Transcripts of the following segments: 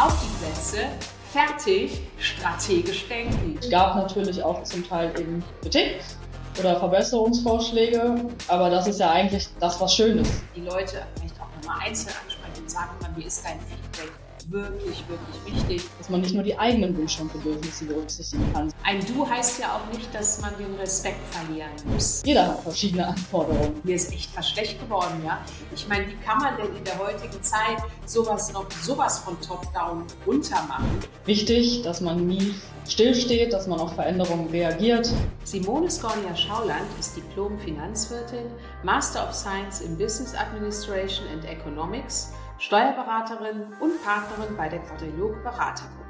Auf die Plätze, fertig, strategisch denken. Es gab natürlich auch zum Teil eben Kritik oder Verbesserungsvorschläge, aber das ist ja eigentlich das, was schön ist. Die Leute vielleicht auch nochmal einzeln ansprechen und sagen, wie ist dein Feedback? Wirklich, wirklich wichtig. Dass man nicht nur die eigenen Wünsche und Bedürfnisse berücksichtigen kann. Ein Du heißt ja auch nicht, dass man den Respekt verlieren muss. Jeder hat verschiedene Anforderungen. Mir ist echt was schlecht geworden, ja. Ich meine, wie kann man denn in der heutigen Zeit sowas noch sowas von top-down runter machen? Wichtig, dass man nie stillsteht, dass man auf Veränderungen reagiert. Simone Scornia Schauland ist Diplom-Finanzwirtin, Master of Science in Business Administration and Economics Steuerberaterin und Partnerin bei der Quadrilog Beratergruppe.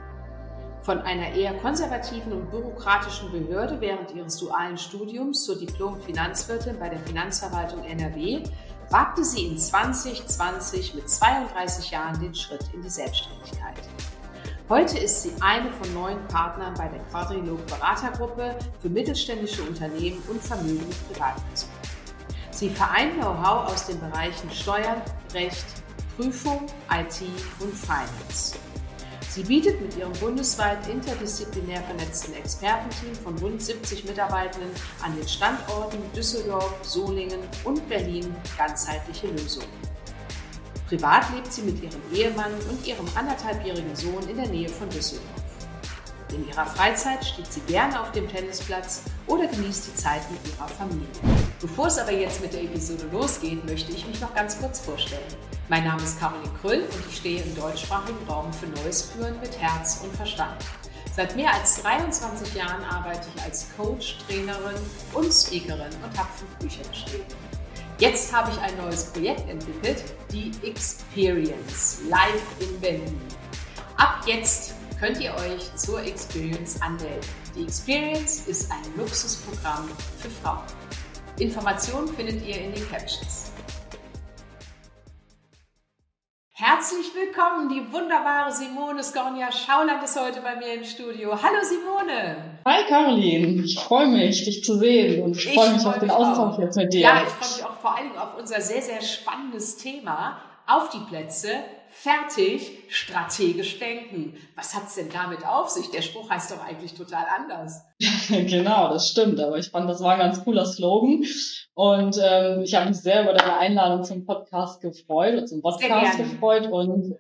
Von einer eher konservativen und bürokratischen Behörde während ihres dualen Studiums zur Diplom-Finanzwirtin bei der Finanzverwaltung NRW wagte sie in 2020 mit 32 Jahren den Schritt in die Selbstständigkeit. Heute ist sie eine von neun Partnern bei der Quadrilog Beratergruppe für mittelständische Unternehmen und Vermögen Privatpersonen. Sie vereint Know-how aus den Bereichen Steuern, Recht, Prüfung, IT und Finance. Sie bietet mit ihrem bundesweit interdisziplinär vernetzten Expertenteam von rund 70 Mitarbeitenden an den Standorten Düsseldorf, Solingen und Berlin ganzheitliche Lösungen. Privat lebt sie mit ihrem Ehemann und ihrem anderthalbjährigen Sohn in der Nähe von Düsseldorf. In ihrer Freizeit steht sie gerne auf dem Tennisplatz oder genießt die Zeit mit ihrer Familie. Bevor es aber jetzt mit der Episode losgeht, möchte ich mich noch ganz kurz vorstellen. Mein Name ist Caroline Krüll und ich stehe im deutschsprachigen Raum für Neues Führen mit Herz und Verstand. Seit mehr als 23 Jahren arbeite ich als Coach, Trainerin und Speakerin und habe fünf Bücher geschrieben. Jetzt habe ich ein neues Projekt entwickelt, die Experience live in Berlin. Ab jetzt könnt ihr euch zur Experience anmelden. Die Experience ist ein Luxusprogramm für Frauen. Informationen findet ihr in den Captions. Herzlich willkommen, die wunderbare Simone Skornia Schauland ist heute bei mir im Studio. Hallo Simone. Hi Caroline, ich freue mich, dich zu sehen und ich freue mich freu auf den Austausch jetzt mit dir. Ja, ich freue mich auch vor allen Dingen auf unser sehr, sehr spannendes Thema. Auf die Plätze, fertig, strategisch denken. Was hat es denn damit auf sich? Der Spruch heißt doch eigentlich total anders. genau, das stimmt. Aber ich fand, das war ein ganz cooler Slogan. Und ähm, ich habe mich sehr über deine Einladung zum Podcast gefreut, zum Podcast gefreut und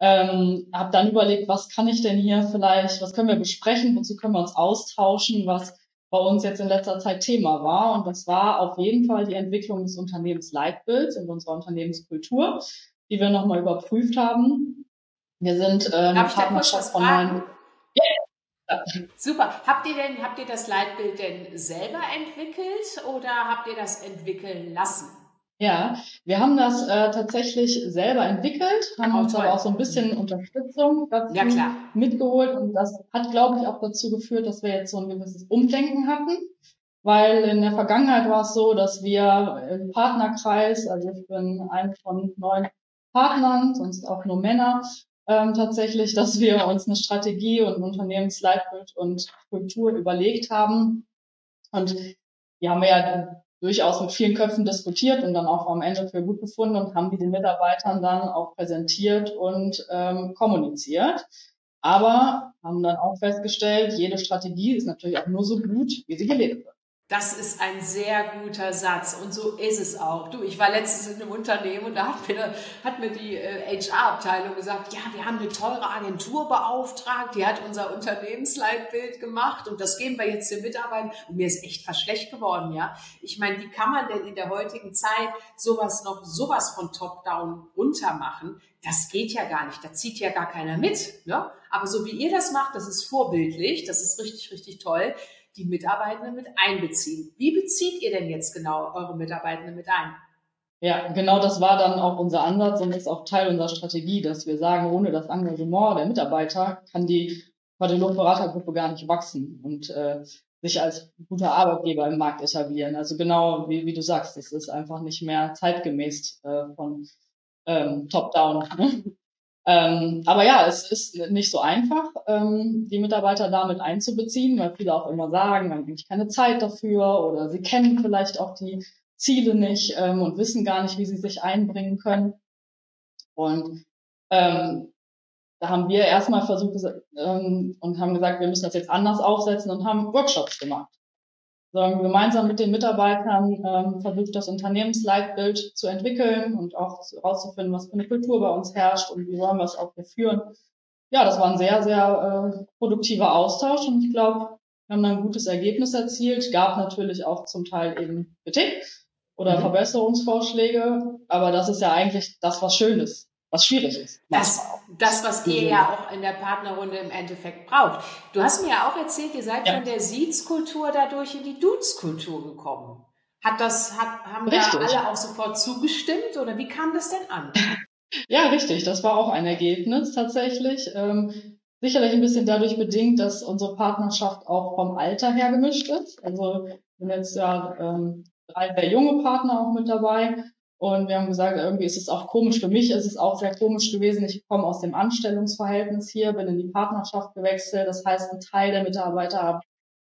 ähm, habe dann überlegt, was kann ich denn hier vielleicht, was können wir besprechen, wozu können wir uns austauschen, was bei uns jetzt in letzter Zeit Thema war. Und das war auf jeden Fall die Entwicklung des Unternehmensleitbilds und unserer Unternehmenskultur die wir nochmal überprüft haben. Wir sind äh, eine Partnerschaft von neuen. Ja. Super. Habt ihr denn, habt ihr das Leitbild denn selber entwickelt oder habt ihr das entwickeln lassen? Ja, wir haben das äh, tatsächlich selber entwickelt, haben oh, uns toll. aber auch so ein bisschen Unterstützung dazu ja, mitgeholt und das hat, glaube ich, auch dazu geführt, dass wir jetzt so ein gewisses Umdenken hatten, weil in der Vergangenheit war es so, dass wir im Partnerkreis, also ich bin ein von neun Partnern, sonst auch nur Männer, ähm, tatsächlich, dass wir uns eine Strategie und ein Unternehmensleitbild und Kultur überlegt haben. Und die haben wir ja durchaus mit vielen Köpfen diskutiert und dann auch am Ende für gut befunden und haben die den Mitarbeitern dann auch präsentiert und ähm, kommuniziert. Aber haben dann auch festgestellt, jede Strategie ist natürlich auch nur so gut, wie sie gelebt wird. Das ist ein sehr guter Satz und so ist es auch. Du, ich war letztens in einem Unternehmen und da hat mir, hat mir die äh, HR-Abteilung gesagt, ja, wir haben eine teure Agentur beauftragt, die hat unser Unternehmensleitbild gemacht und das geben wir jetzt den Mitarbeitern und mir ist echt fast schlecht geworden, ja. Ich meine, wie kann man denn in der heutigen Zeit sowas noch sowas von top-down runter machen? Das geht ja gar nicht, da zieht ja gar keiner mit, ne? Aber so wie ihr das macht, das ist vorbildlich, das ist richtig, richtig toll die Mitarbeitenden mit einbeziehen. Wie bezieht ihr denn jetzt genau eure Mitarbeitenden mit ein? Ja, genau das war dann auch unser Ansatz und ist auch Teil unserer Strategie, dass wir sagen, ohne das Engagement der Mitarbeiter kann die Quadrilog-Beratergruppe gar nicht wachsen und äh, sich als guter Arbeitgeber im Markt etablieren. Also genau wie, wie du sagst, das ist einfach nicht mehr zeitgemäß äh, von ähm, Top-Down. Ähm, aber ja, es ist nicht so einfach, ähm, die Mitarbeiter damit einzubeziehen, weil viele auch immer sagen, wir haben eigentlich keine Zeit dafür oder sie kennen vielleicht auch die Ziele nicht ähm, und wissen gar nicht, wie sie sich einbringen können. Und ähm, da haben wir erstmal versucht ähm, und haben gesagt, wir müssen das jetzt anders aufsetzen und haben Workshops gemacht. So, gemeinsam mit den Mitarbeitern ähm, versucht, das Unternehmensleitbild zu entwickeln und auch herauszufinden, was für eine Kultur bei uns herrscht und wie wollen wir es auch hier führen. Ja, das war ein sehr, sehr äh, produktiver Austausch und ich glaube, wir haben dann ein gutes Ergebnis erzielt. Gab natürlich auch zum Teil eben Kritik oder mhm. Verbesserungsvorschläge, aber das ist ja eigentlich das, was schön ist was schwierig ist. Das, das, was ihr ja auch in der Partnerrunde im Endeffekt braucht. Du hast mir ja auch erzählt, ihr seid ja. von der Siedskultur dadurch in die Dudes-Kultur gekommen. Hat das, hat, haben richtig. da alle auch sofort zugestimmt oder wie kam das denn an? Ja, richtig. Das war auch ein Ergebnis tatsächlich. Ähm, sicherlich ein bisschen dadurch bedingt, dass unsere Partnerschaft auch vom Alter her gemischt ist. Also sind jetzt ja ähm, drei sehr junge Partner auch mit dabei. Und wir haben gesagt, irgendwie ist es auch komisch für mich, ist es auch sehr komisch gewesen. Ich komme aus dem Anstellungsverhältnis hier, bin in die Partnerschaft gewechselt. Das heißt, ein Teil der Mitarbeiter haben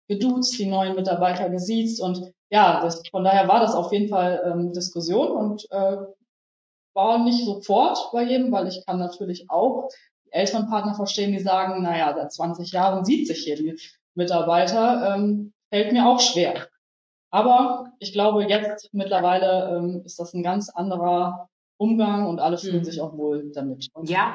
geduzt, die neuen Mitarbeiter gesiezt. Und ja, das, von daher war das auf jeden Fall ähm, Diskussion und äh, war nicht sofort bei jedem, weil ich kann natürlich auch die älteren Partner verstehen, die sagen, naja, seit 20 Jahren sieht sich hier die Mitarbeiter, ähm, fällt mir auch schwer. Aber ich glaube, jetzt mittlerweile ähm, ist das ein ganz anderer Umgang und alle fühlen mhm. sich auch wohl damit. Und ja,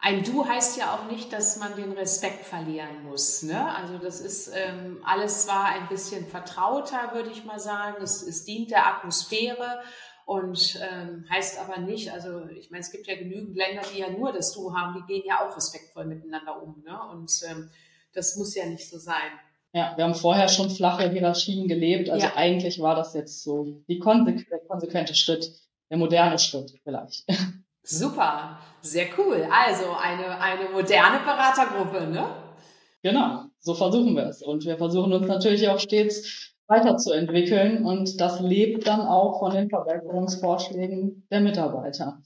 ein Du heißt ja auch nicht, dass man den Respekt verlieren muss. Ne? Also das ist ähm, alles zwar ein bisschen vertrauter, würde ich mal sagen. Es, es dient der Atmosphäre und ähm, heißt aber nicht, also ich meine, es gibt ja genügend Länder, die ja nur das Du haben, die gehen ja auch respektvoll miteinander um. Ne? Und ähm, das muss ja nicht so sein. Ja, wir haben vorher schon flache Hierarchien gelebt, also ja. eigentlich war das jetzt so die konsequ der konsequente Schritt, der moderne Schritt vielleicht. Super, sehr cool. Also eine, eine moderne Beratergruppe, ne? Genau, so versuchen wir es. Und wir versuchen uns natürlich auch stets weiterzuentwickeln und das lebt dann auch von den Verbesserungsvorschlägen der Mitarbeiter.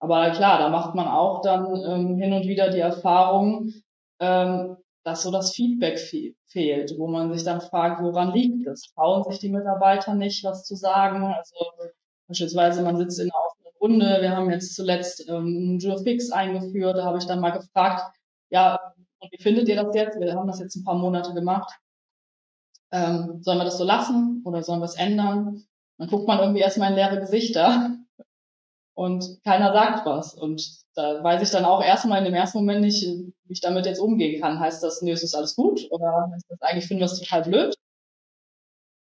Aber klar, da macht man auch dann ähm, hin und wieder die Erfahrung, ähm, dass so das Feedback fe fehlt, wo man sich dann fragt, woran liegt es? Trauen sich die Mitarbeiter nicht, was zu sagen? Also beispielsweise, man sitzt in einer offenen Runde. Wir haben jetzt zuletzt ähm, Fix eingeführt. Da habe ich dann mal gefragt, ja, und wie findet ihr das jetzt? Wir haben das jetzt ein paar Monate gemacht. Ähm, sollen wir das so lassen oder sollen wir es ändern? Dann guckt man irgendwie erstmal in leere Gesichter und keiner sagt was. Und da weiß ich dann auch erstmal in dem ersten Moment nicht, wie ich damit jetzt umgehen kann. Heißt das, nee, es ist alles gut? Oder heißt das, eigentlich finden wir es total blöd?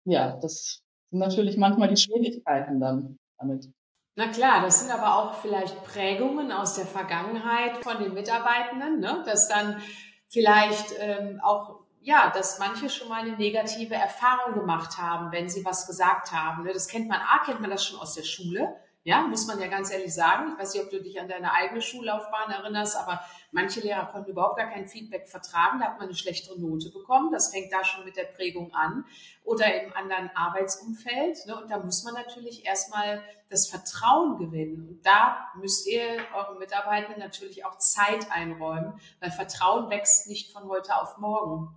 Ja, das sind natürlich manchmal die Schwierigkeiten dann damit. Na klar, das sind aber auch vielleicht Prägungen aus der Vergangenheit von den Mitarbeitenden, ne? dass dann vielleicht ähm, auch ja, dass manche schon mal eine negative Erfahrung gemacht haben, wenn sie was gesagt haben. Ne? Das kennt man, A, kennt man das schon aus der Schule. Ja, muss man ja ganz ehrlich sagen. Ich weiß nicht, ob du dich an deine eigene Schullaufbahn erinnerst, aber manche Lehrer konnten überhaupt gar kein Feedback vertragen. Da hat man eine schlechtere Note bekommen. Das fängt da schon mit der Prägung an. Oder im anderen Arbeitsumfeld. Ne? Und da muss man natürlich erstmal das Vertrauen gewinnen. Und da müsst ihr euren Mitarbeitenden natürlich auch Zeit einräumen, weil Vertrauen wächst nicht von heute auf morgen.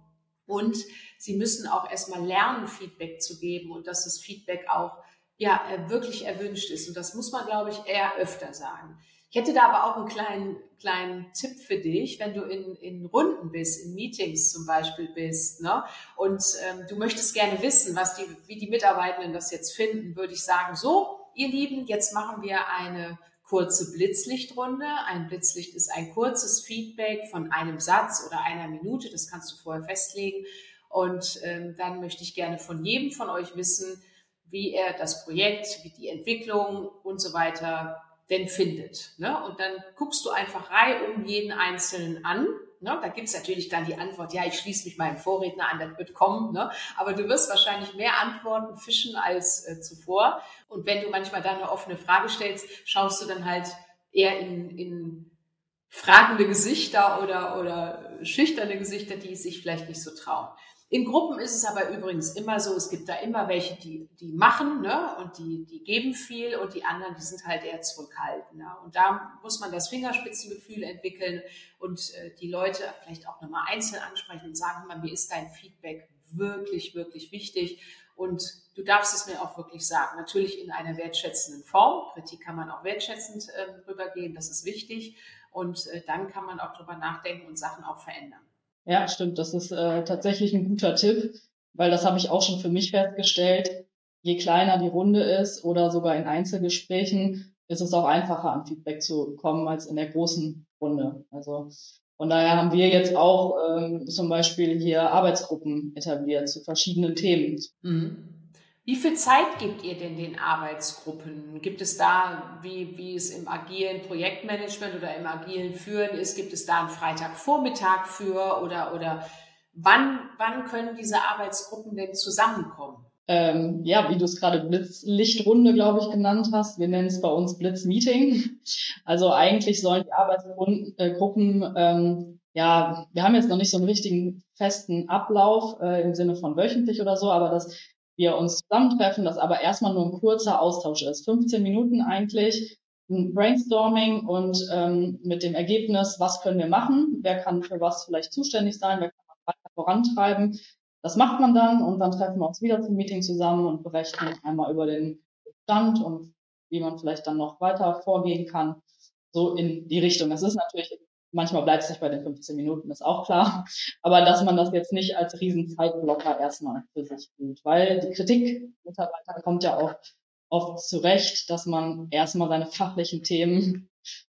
Und sie müssen auch erstmal lernen, Feedback zu geben und dass das Feedback auch ja, äh, wirklich erwünscht ist. Und das muss man, glaube ich, eher öfter sagen. Ich hätte da aber auch einen kleinen, kleinen Tipp für dich, wenn du in, in Runden bist, in Meetings zum Beispiel bist, ne? und ähm, du möchtest gerne wissen, was die, wie die Mitarbeitenden das jetzt finden, würde ich sagen, so, ihr Lieben, jetzt machen wir eine kurze Blitzlichtrunde. Ein Blitzlicht ist ein kurzes Feedback von einem Satz oder einer Minute, das kannst du vorher festlegen. Und ähm, dann möchte ich gerne von jedem von euch wissen, wie er das Projekt, wie die Entwicklung und so weiter denn findet. Ne? Und dann guckst du einfach Reihe um jeden Einzelnen an. Ne? Da gibt's natürlich dann die Antwort, ja, ich schließe mich meinem Vorredner an, das wird kommen. Ne? Aber du wirst wahrscheinlich mehr Antworten fischen als äh, zuvor. Und wenn du manchmal da eine offene Frage stellst, schaust du dann halt eher in, in fragende Gesichter oder, oder schüchterne Gesichter, die sich vielleicht nicht so trauen. In Gruppen ist es aber übrigens immer so, es gibt da immer welche, die, die machen ne? und die, die geben viel und die anderen, die sind halt eher zurückhaltender. Und da muss man das Fingerspitzengefühl entwickeln und äh, die Leute vielleicht auch nochmal einzeln ansprechen und sagen, mal, mir ist dein Feedback wirklich, wirklich wichtig. Und du darfst es mir auch wirklich sagen. Natürlich in einer wertschätzenden Form. Kritik kann man auch wertschätzend äh, rübergehen, das ist wichtig. Und äh, dann kann man auch drüber nachdenken und Sachen auch verändern. Ja, stimmt. Das ist äh, tatsächlich ein guter Tipp, weil das habe ich auch schon für mich festgestellt. Je kleiner die Runde ist oder sogar in Einzelgesprächen, ist es auch einfacher, an Feedback zu kommen als in der großen Runde. Also von daher haben wir jetzt auch ähm, zum Beispiel hier Arbeitsgruppen etabliert zu verschiedenen Themen. Mhm. Wie viel Zeit gibt ihr denn den Arbeitsgruppen? Gibt es da, wie, wie es im agilen Projektmanagement oder im agilen Führen ist, gibt es da einen Freitagvormittag für oder, oder wann, wann können diese Arbeitsgruppen denn zusammenkommen? Ähm, ja, wie du es gerade Blitzlichtrunde, glaube ich, genannt hast. Wir nennen es bei uns Blitzmeeting. Also eigentlich sollen die Arbeitsgruppen, äh, ähm, ja, wir haben jetzt noch nicht so einen richtigen festen Ablauf äh, im Sinne von wöchentlich oder so, aber dass wir uns zusammentreffen, dass aber erstmal nur ein kurzer Austausch ist. 15 Minuten eigentlich, ein Brainstorming und ähm, mit dem Ergebnis, was können wir machen, wer kann für was vielleicht zuständig sein, wer kann weiter vorantreiben. Das macht man dann und dann treffen wir uns wieder zum Meeting zusammen und berechnen einmal über den Stand und wie man vielleicht dann noch weiter vorgehen kann. So in die Richtung. Das ist natürlich Manchmal bleibt es nicht bei den 15 Minuten, ist auch klar. Aber dass man das jetzt nicht als riesen Zeitblocker erstmal für sich tut. Weil die Kritik Mitarbeiter kommt ja auch oft zurecht, dass man erstmal seine fachlichen Themen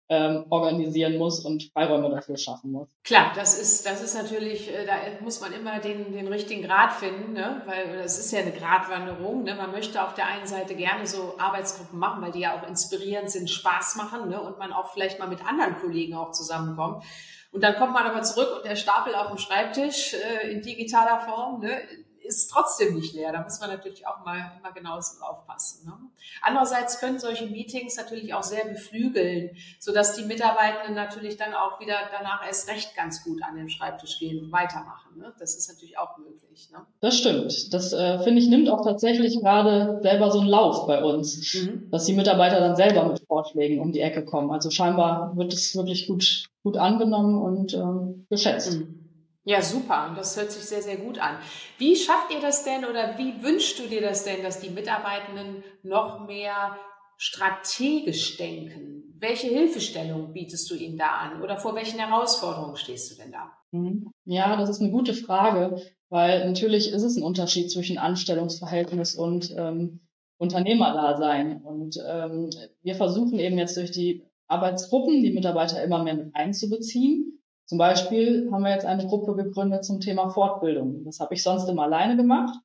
ähm, organisieren muss und Freiräume dafür schaffen muss. Klar, das ist, das ist natürlich, äh, da muss man immer den, den richtigen Grad finden, ne? weil das ist ja eine Gratwanderung. Ne? Man möchte auf der einen Seite gerne so Arbeitsgruppen machen, weil die ja auch inspirierend sind, Spaß machen ne? und man auch vielleicht mal mit anderen Kollegen auch zusammenkommt. Und dann kommt man aber zurück und der Stapel auf dem Schreibtisch äh, in digitaler Form, ne? Ist trotzdem nicht leer. Da muss man natürlich auch mal immer genauso aufpassen. Ne? Andererseits können solche Meetings natürlich auch sehr beflügeln, sodass die Mitarbeitenden natürlich dann auch wieder danach erst recht ganz gut an den Schreibtisch gehen und weitermachen. Ne? Das ist natürlich auch möglich. Ne? Das stimmt. Das äh, finde ich nimmt auch tatsächlich gerade selber so einen Lauf bei uns, mhm. dass die Mitarbeiter dann selber mit Vorschlägen um die Ecke kommen. Also scheinbar wird es wirklich gut, gut angenommen und äh, geschätzt. Mhm. Ja, super. Das hört sich sehr, sehr gut an. Wie schafft ihr das denn oder wie wünschst du dir das denn, dass die Mitarbeitenden noch mehr strategisch denken? Welche Hilfestellung bietest du ihnen da an oder vor welchen Herausforderungen stehst du denn da? Mhm. Ja, das ist eine gute Frage, weil natürlich ist es ein Unterschied zwischen Anstellungsverhältnis und ähm, Unternehmerdasein. Und ähm, wir versuchen eben jetzt durch die Arbeitsgruppen die Mitarbeiter immer mehr mit einzubeziehen zum Beispiel haben wir jetzt eine Gruppe gegründet zum Thema Fortbildung. Das habe ich sonst immer alleine gemacht,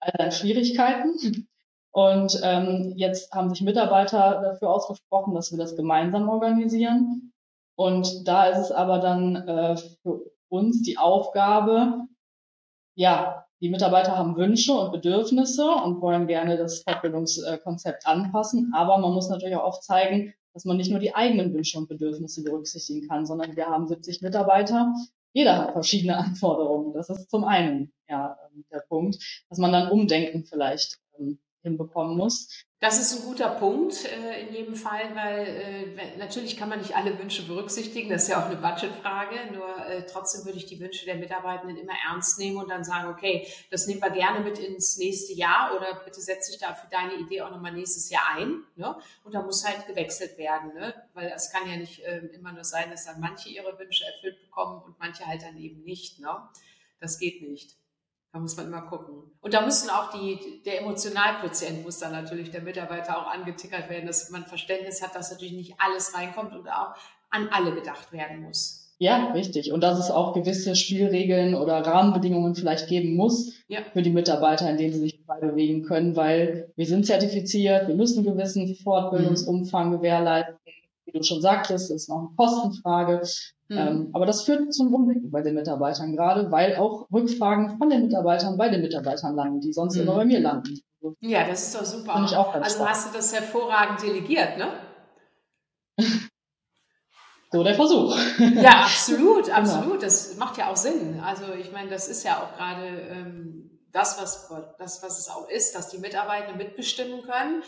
all Schwierigkeiten. Und ähm, jetzt haben sich Mitarbeiter dafür ausgesprochen, dass wir das gemeinsam organisieren. Und da ist es aber dann äh, für uns die Aufgabe, ja, die Mitarbeiter haben Wünsche und Bedürfnisse und wollen gerne das Fortbildungskonzept anpassen. Aber man muss natürlich auch oft zeigen, dass man nicht nur die eigenen Wünsche und Bedürfnisse berücksichtigen kann, sondern wir haben 70 Mitarbeiter. Jeder hat verschiedene Anforderungen. Das ist zum einen ja ähm, der Punkt, dass man dann Umdenken vielleicht hinbekommen muss. Das ist ein guter Punkt äh, in jedem Fall, weil äh, natürlich kann man nicht alle Wünsche berücksichtigen, das ist ja auch eine Budgetfrage, nur äh, trotzdem würde ich die Wünsche der Mitarbeitenden immer ernst nehmen und dann sagen, okay, das nehmen wir gerne mit ins nächste Jahr oder bitte setz dich da für deine Idee auch nochmal nächstes Jahr ein. Ne? Und da muss halt gewechselt werden, ne? weil es kann ja nicht äh, immer nur sein, dass dann manche ihre Wünsche erfüllt bekommen und manche halt dann eben nicht. Ne? Das geht nicht. Da muss man immer gucken. Und da müssen auch die, der Emotionalquotient muss dann natürlich der Mitarbeiter auch angetickert werden, dass man Verständnis hat, dass natürlich nicht alles reinkommt und auch an alle gedacht werden muss. Ja, richtig. Und dass es auch gewisse Spielregeln oder Rahmenbedingungen vielleicht geben muss ja. für die Mitarbeiter, in denen sie sich frei bewegen können, weil wir sind zertifiziert, wir müssen einen gewissen Fortbildungsumfang gewährleisten wie du schon sagtest, ist noch eine Kostenfrage. Mhm. Ähm, aber das führt zum Umdenken bei den Mitarbeitern gerade, weil auch Rückfragen von den Mitarbeitern bei den Mitarbeitern landen, die sonst mhm. immer bei mir landen. Ja, das ist doch super. Also spannend. hast du das hervorragend delegiert, ne? so der Versuch. Ja, absolut, genau. absolut. Genau. Das macht ja auch Sinn. Also ich meine, das ist ja auch gerade ähm, das, was, das, was es auch ist, dass die Mitarbeiter mitbestimmen können.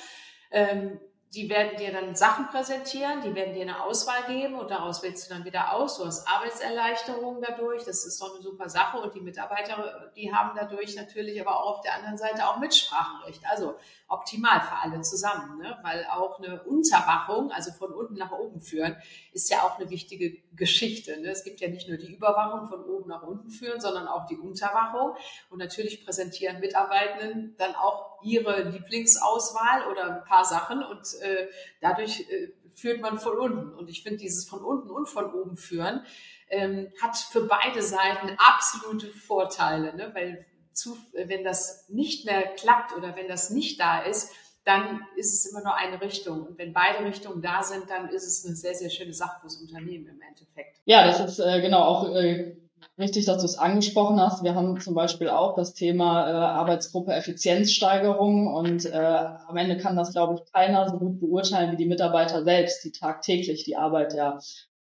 Ähm, die werden dir dann Sachen präsentieren, die werden dir eine Auswahl geben und daraus wählst du dann wieder aus. Du hast Arbeitserleichterungen dadurch, das ist doch eine super Sache und die Mitarbeiter, die haben dadurch natürlich aber auch auf der anderen Seite auch Mitspracherecht. Also optimal für alle zusammen, ne? weil auch eine Unterwachung, also von unten nach oben führen, ist ja auch eine wichtige Geschichte. Ne? Es gibt ja nicht nur die Überwachung von oben nach unten führen, sondern auch die Unterwachung. Und natürlich präsentieren Mitarbeitenden dann auch ihre Lieblingsauswahl oder ein paar Sachen und äh, dadurch äh, führt man von unten. Und ich finde dieses von unten und von oben führen ähm, hat für beide Seiten absolute Vorteile, ne? weil zu, wenn das nicht mehr klappt oder wenn das nicht da ist, dann ist es immer nur eine Richtung. Und wenn beide Richtungen da sind, dann ist es eine sehr, sehr schöne Sache fürs Unternehmen im Endeffekt. Ja, das ist äh, genau auch äh, richtig, dass du es angesprochen hast. Wir haben zum Beispiel auch das Thema äh, Arbeitsgruppe Effizienzsteigerung und äh, am Ende kann das, glaube ich, keiner so gut beurteilen wie die Mitarbeiter selbst, die tagtäglich die Arbeit ja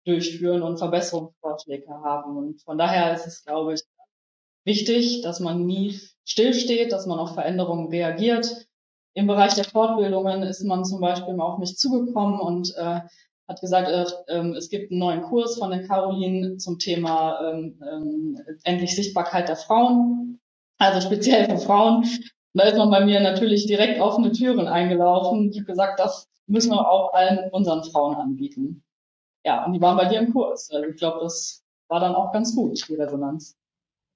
durchführen und Verbesserungsvorschläge haben. Und von daher ist es, glaube ich, wichtig, dass man nie stillsteht, dass man auf Veränderungen reagiert. Im Bereich der Fortbildungen ist man zum Beispiel auf mich zugekommen und äh, hat gesagt, äh, äh, es gibt einen neuen Kurs von der Caroline zum Thema ähm, äh, endlich Sichtbarkeit der Frauen, also speziell für Frauen. Da ist man bei mir natürlich direkt offene Türen eingelaufen. Ich habe gesagt, das müssen wir auch allen unseren Frauen anbieten. Ja, und die waren bei dir im Kurs. Also ich glaube, das war dann auch ganz gut, die Resonanz.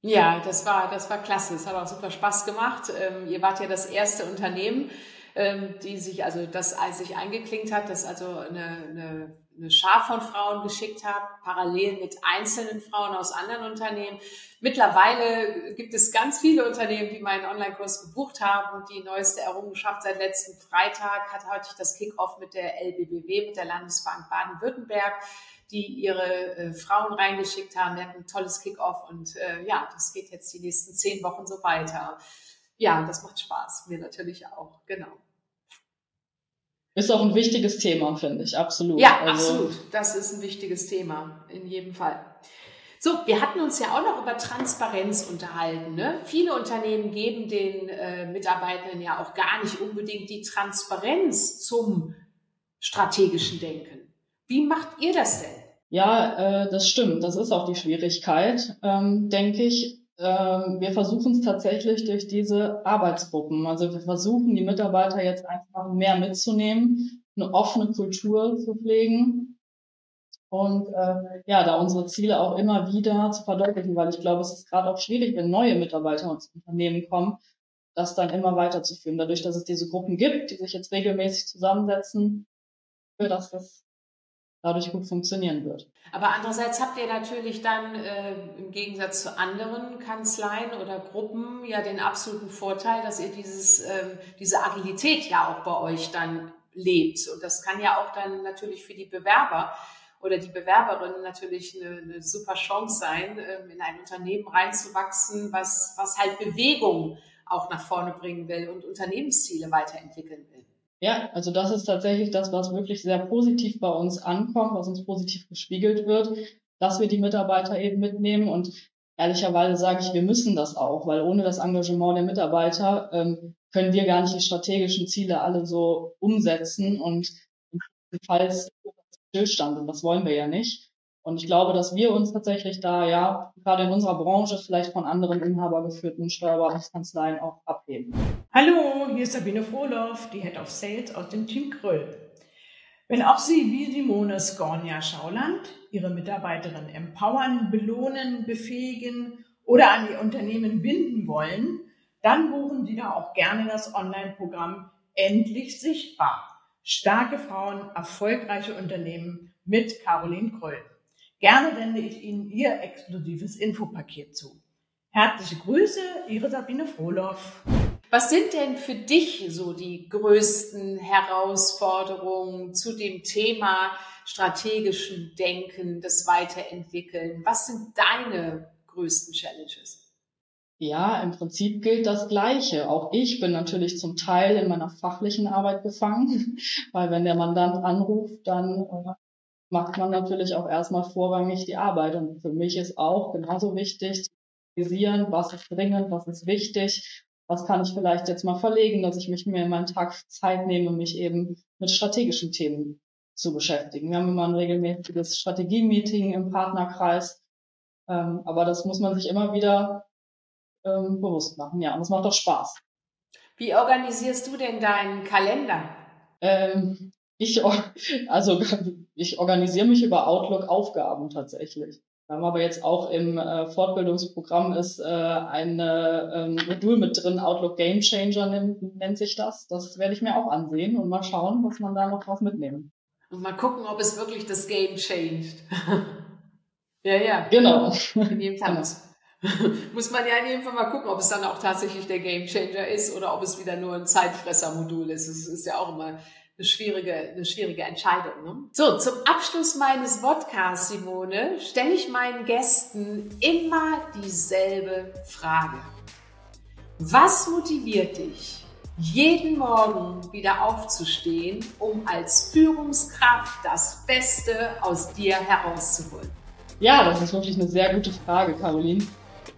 Ja, das war, das war klasse. Es hat auch super Spaß gemacht. Ähm, ihr wart ja das erste Unternehmen, ähm, die sich, also das sich eingeklinkt hat, das also eine, eine, eine Schar von Frauen geschickt hat, parallel mit einzelnen Frauen aus anderen Unternehmen. Mittlerweile gibt es ganz viele Unternehmen, die meinen Online-Kurs gebucht haben. Die neueste Errungenschaft seit letzten Freitag hat heute das Kick-Off mit der LBBW, mit der Landesbank Baden-Württemberg die ihre äh, Frauen reingeschickt haben. Wir hatten ein tolles Kickoff und äh, ja, das geht jetzt die nächsten zehn Wochen so weiter. Ja, das macht Spaß, mir natürlich auch, genau. Ist auch ein wichtiges Thema, finde ich, absolut. Ja, also, absolut. Das ist ein wichtiges Thema, in jedem Fall. So, wir hatten uns ja auch noch über Transparenz unterhalten. Ne? Viele Unternehmen geben den äh, Mitarbeitenden ja auch gar nicht unbedingt die Transparenz zum strategischen Denken. Wie macht ihr das denn? Ja, äh, das stimmt. Das ist auch die Schwierigkeit, ähm, denke ich. Ähm, wir versuchen es tatsächlich durch diese Arbeitsgruppen. Also wir versuchen, die Mitarbeiter jetzt einfach mehr mitzunehmen, eine offene Kultur zu pflegen und äh, ja, da unsere Ziele auch immer wieder zu verdeutlichen, weil ich glaube, es ist gerade auch schwierig, wenn neue Mitarbeiter ins Unternehmen kommen, das dann immer weiterzuführen. Dadurch, dass es diese Gruppen gibt, die sich jetzt regelmäßig zusammensetzen, für das das dadurch gut funktionieren wird. Aber andererseits habt ihr natürlich dann äh, im Gegensatz zu anderen Kanzleien oder Gruppen ja den absoluten Vorteil, dass ihr dieses, äh, diese Agilität ja auch bei euch dann lebt. Und das kann ja auch dann natürlich für die Bewerber oder die Bewerberin natürlich eine, eine super Chance sein, ähm, in ein Unternehmen reinzuwachsen, was, was halt Bewegung auch nach vorne bringen will und Unternehmensziele weiterentwickeln will. Ja, also das ist tatsächlich das, was wirklich sehr positiv bei uns ankommt, was uns positiv gespiegelt wird, dass wir die Mitarbeiter eben mitnehmen und ehrlicherweise sage ich, wir müssen das auch, weil ohne das Engagement der Mitarbeiter ähm, können wir gar nicht die strategischen Ziele alle so umsetzen und falls Stillstand und das wollen wir ja nicht. Und ich glaube, dass wir uns tatsächlich da ja gerade in unserer Branche vielleicht von anderen inhabergeführten Steuerberatungskanzleien auch abheben. Hallo, hier ist Sabine Frohloff, die Head of Sales aus dem Team Kröll. Wenn auch Sie wie Simone Skornia Schauland Ihre Mitarbeiterinnen empowern, belohnen, befähigen oder an Ihr Unternehmen binden wollen, dann buchen Sie da auch gerne das Online-Programm Endlich Sichtbar. Starke Frauen, erfolgreiche Unternehmen mit Caroline Kröll. Gerne sende ich Ihnen Ihr exklusives Infopaket zu. Herzliche Grüße, Ihre Sabine Frohloff. Was sind denn für dich so die größten Herausforderungen zu dem Thema strategischen Denken, das Weiterentwickeln? Was sind deine größten Challenges? Ja, im Prinzip gilt das Gleiche. Auch ich bin natürlich zum Teil in meiner fachlichen Arbeit gefangen, weil wenn der Mandant anruft, dann äh, macht man natürlich auch erstmal vorrangig die Arbeit. Und für mich ist auch genauso wichtig was ist dringend, was ist wichtig, was kann ich vielleicht jetzt mal verlegen, dass ich mich mir in meinen Tag Zeit nehme, mich eben mit strategischen Themen zu beschäftigen. Wir haben immer ein regelmäßiges Strategie-Meeting im Partnerkreis, ähm, aber das muss man sich immer wieder ähm, bewusst machen. Ja, und es macht doch Spaß. Wie organisierst du denn deinen Kalender? Ähm, ich, also, ich organisiere mich über Outlook-Aufgaben tatsächlich. Wir haben aber jetzt auch im äh, Fortbildungsprogramm ist äh, ein ähm, Modul mit drin, Outlook Game Changer nennt, nennt sich das. Das werde ich mir auch ansehen und mal schauen, was man da noch drauf mitnehmen. Und mal gucken, ob es wirklich das Game changed. ja, ja. Genau. In jedem Fall genau. muss man ja in jedem Fall mal gucken, ob es dann auch tatsächlich der Game Changer ist oder ob es wieder nur ein Zeitfresser-Modul ist. Es ist ja auch immer eine schwierige, eine schwierige Entscheidung. Ne? So, zum Abschluss meines Podcasts, Simone, stelle ich meinen Gästen immer dieselbe Frage. Was motiviert dich, jeden Morgen wieder aufzustehen, um als Führungskraft das Beste aus dir herauszuholen? Ja, das ist wirklich eine sehr gute Frage, Caroline.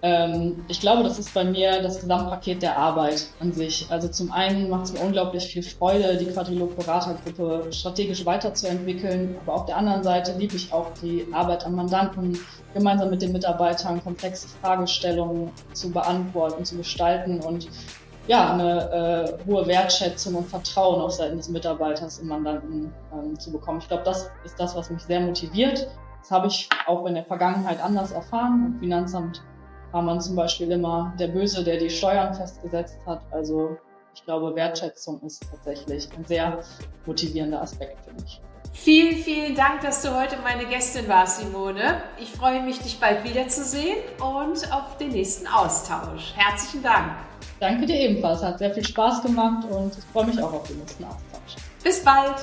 Ähm, ich glaube, das ist bei mir das Gesamtpaket der Arbeit an sich. Also zum einen macht es mir unglaublich viel Freude, die Quadrilog Beratergruppe strategisch weiterzuentwickeln, aber auf der anderen Seite liebe ich auch die Arbeit am Mandanten, gemeinsam mit den Mitarbeitern komplexe Fragestellungen zu beantworten, zu gestalten und ja, eine äh, hohe Wertschätzung und Vertrauen auf Seiten des Mitarbeiters im Mandanten ähm, zu bekommen. Ich glaube, das ist das, was mich sehr motiviert. Das habe ich auch in der Vergangenheit anders erfahren. Finanzamt war man zum Beispiel immer der Böse, der die Steuern festgesetzt hat. Also ich glaube, Wertschätzung ist tatsächlich ein sehr motivierender Aspekt für mich. Vielen, vielen Dank, dass du heute meine Gästin warst, Simone. Ich freue mich, dich bald wiederzusehen und auf den nächsten Austausch. Herzlichen Dank. Danke dir ebenfalls. Hat sehr viel Spaß gemacht und ich freue mich auch auf den nächsten Austausch. Bis bald.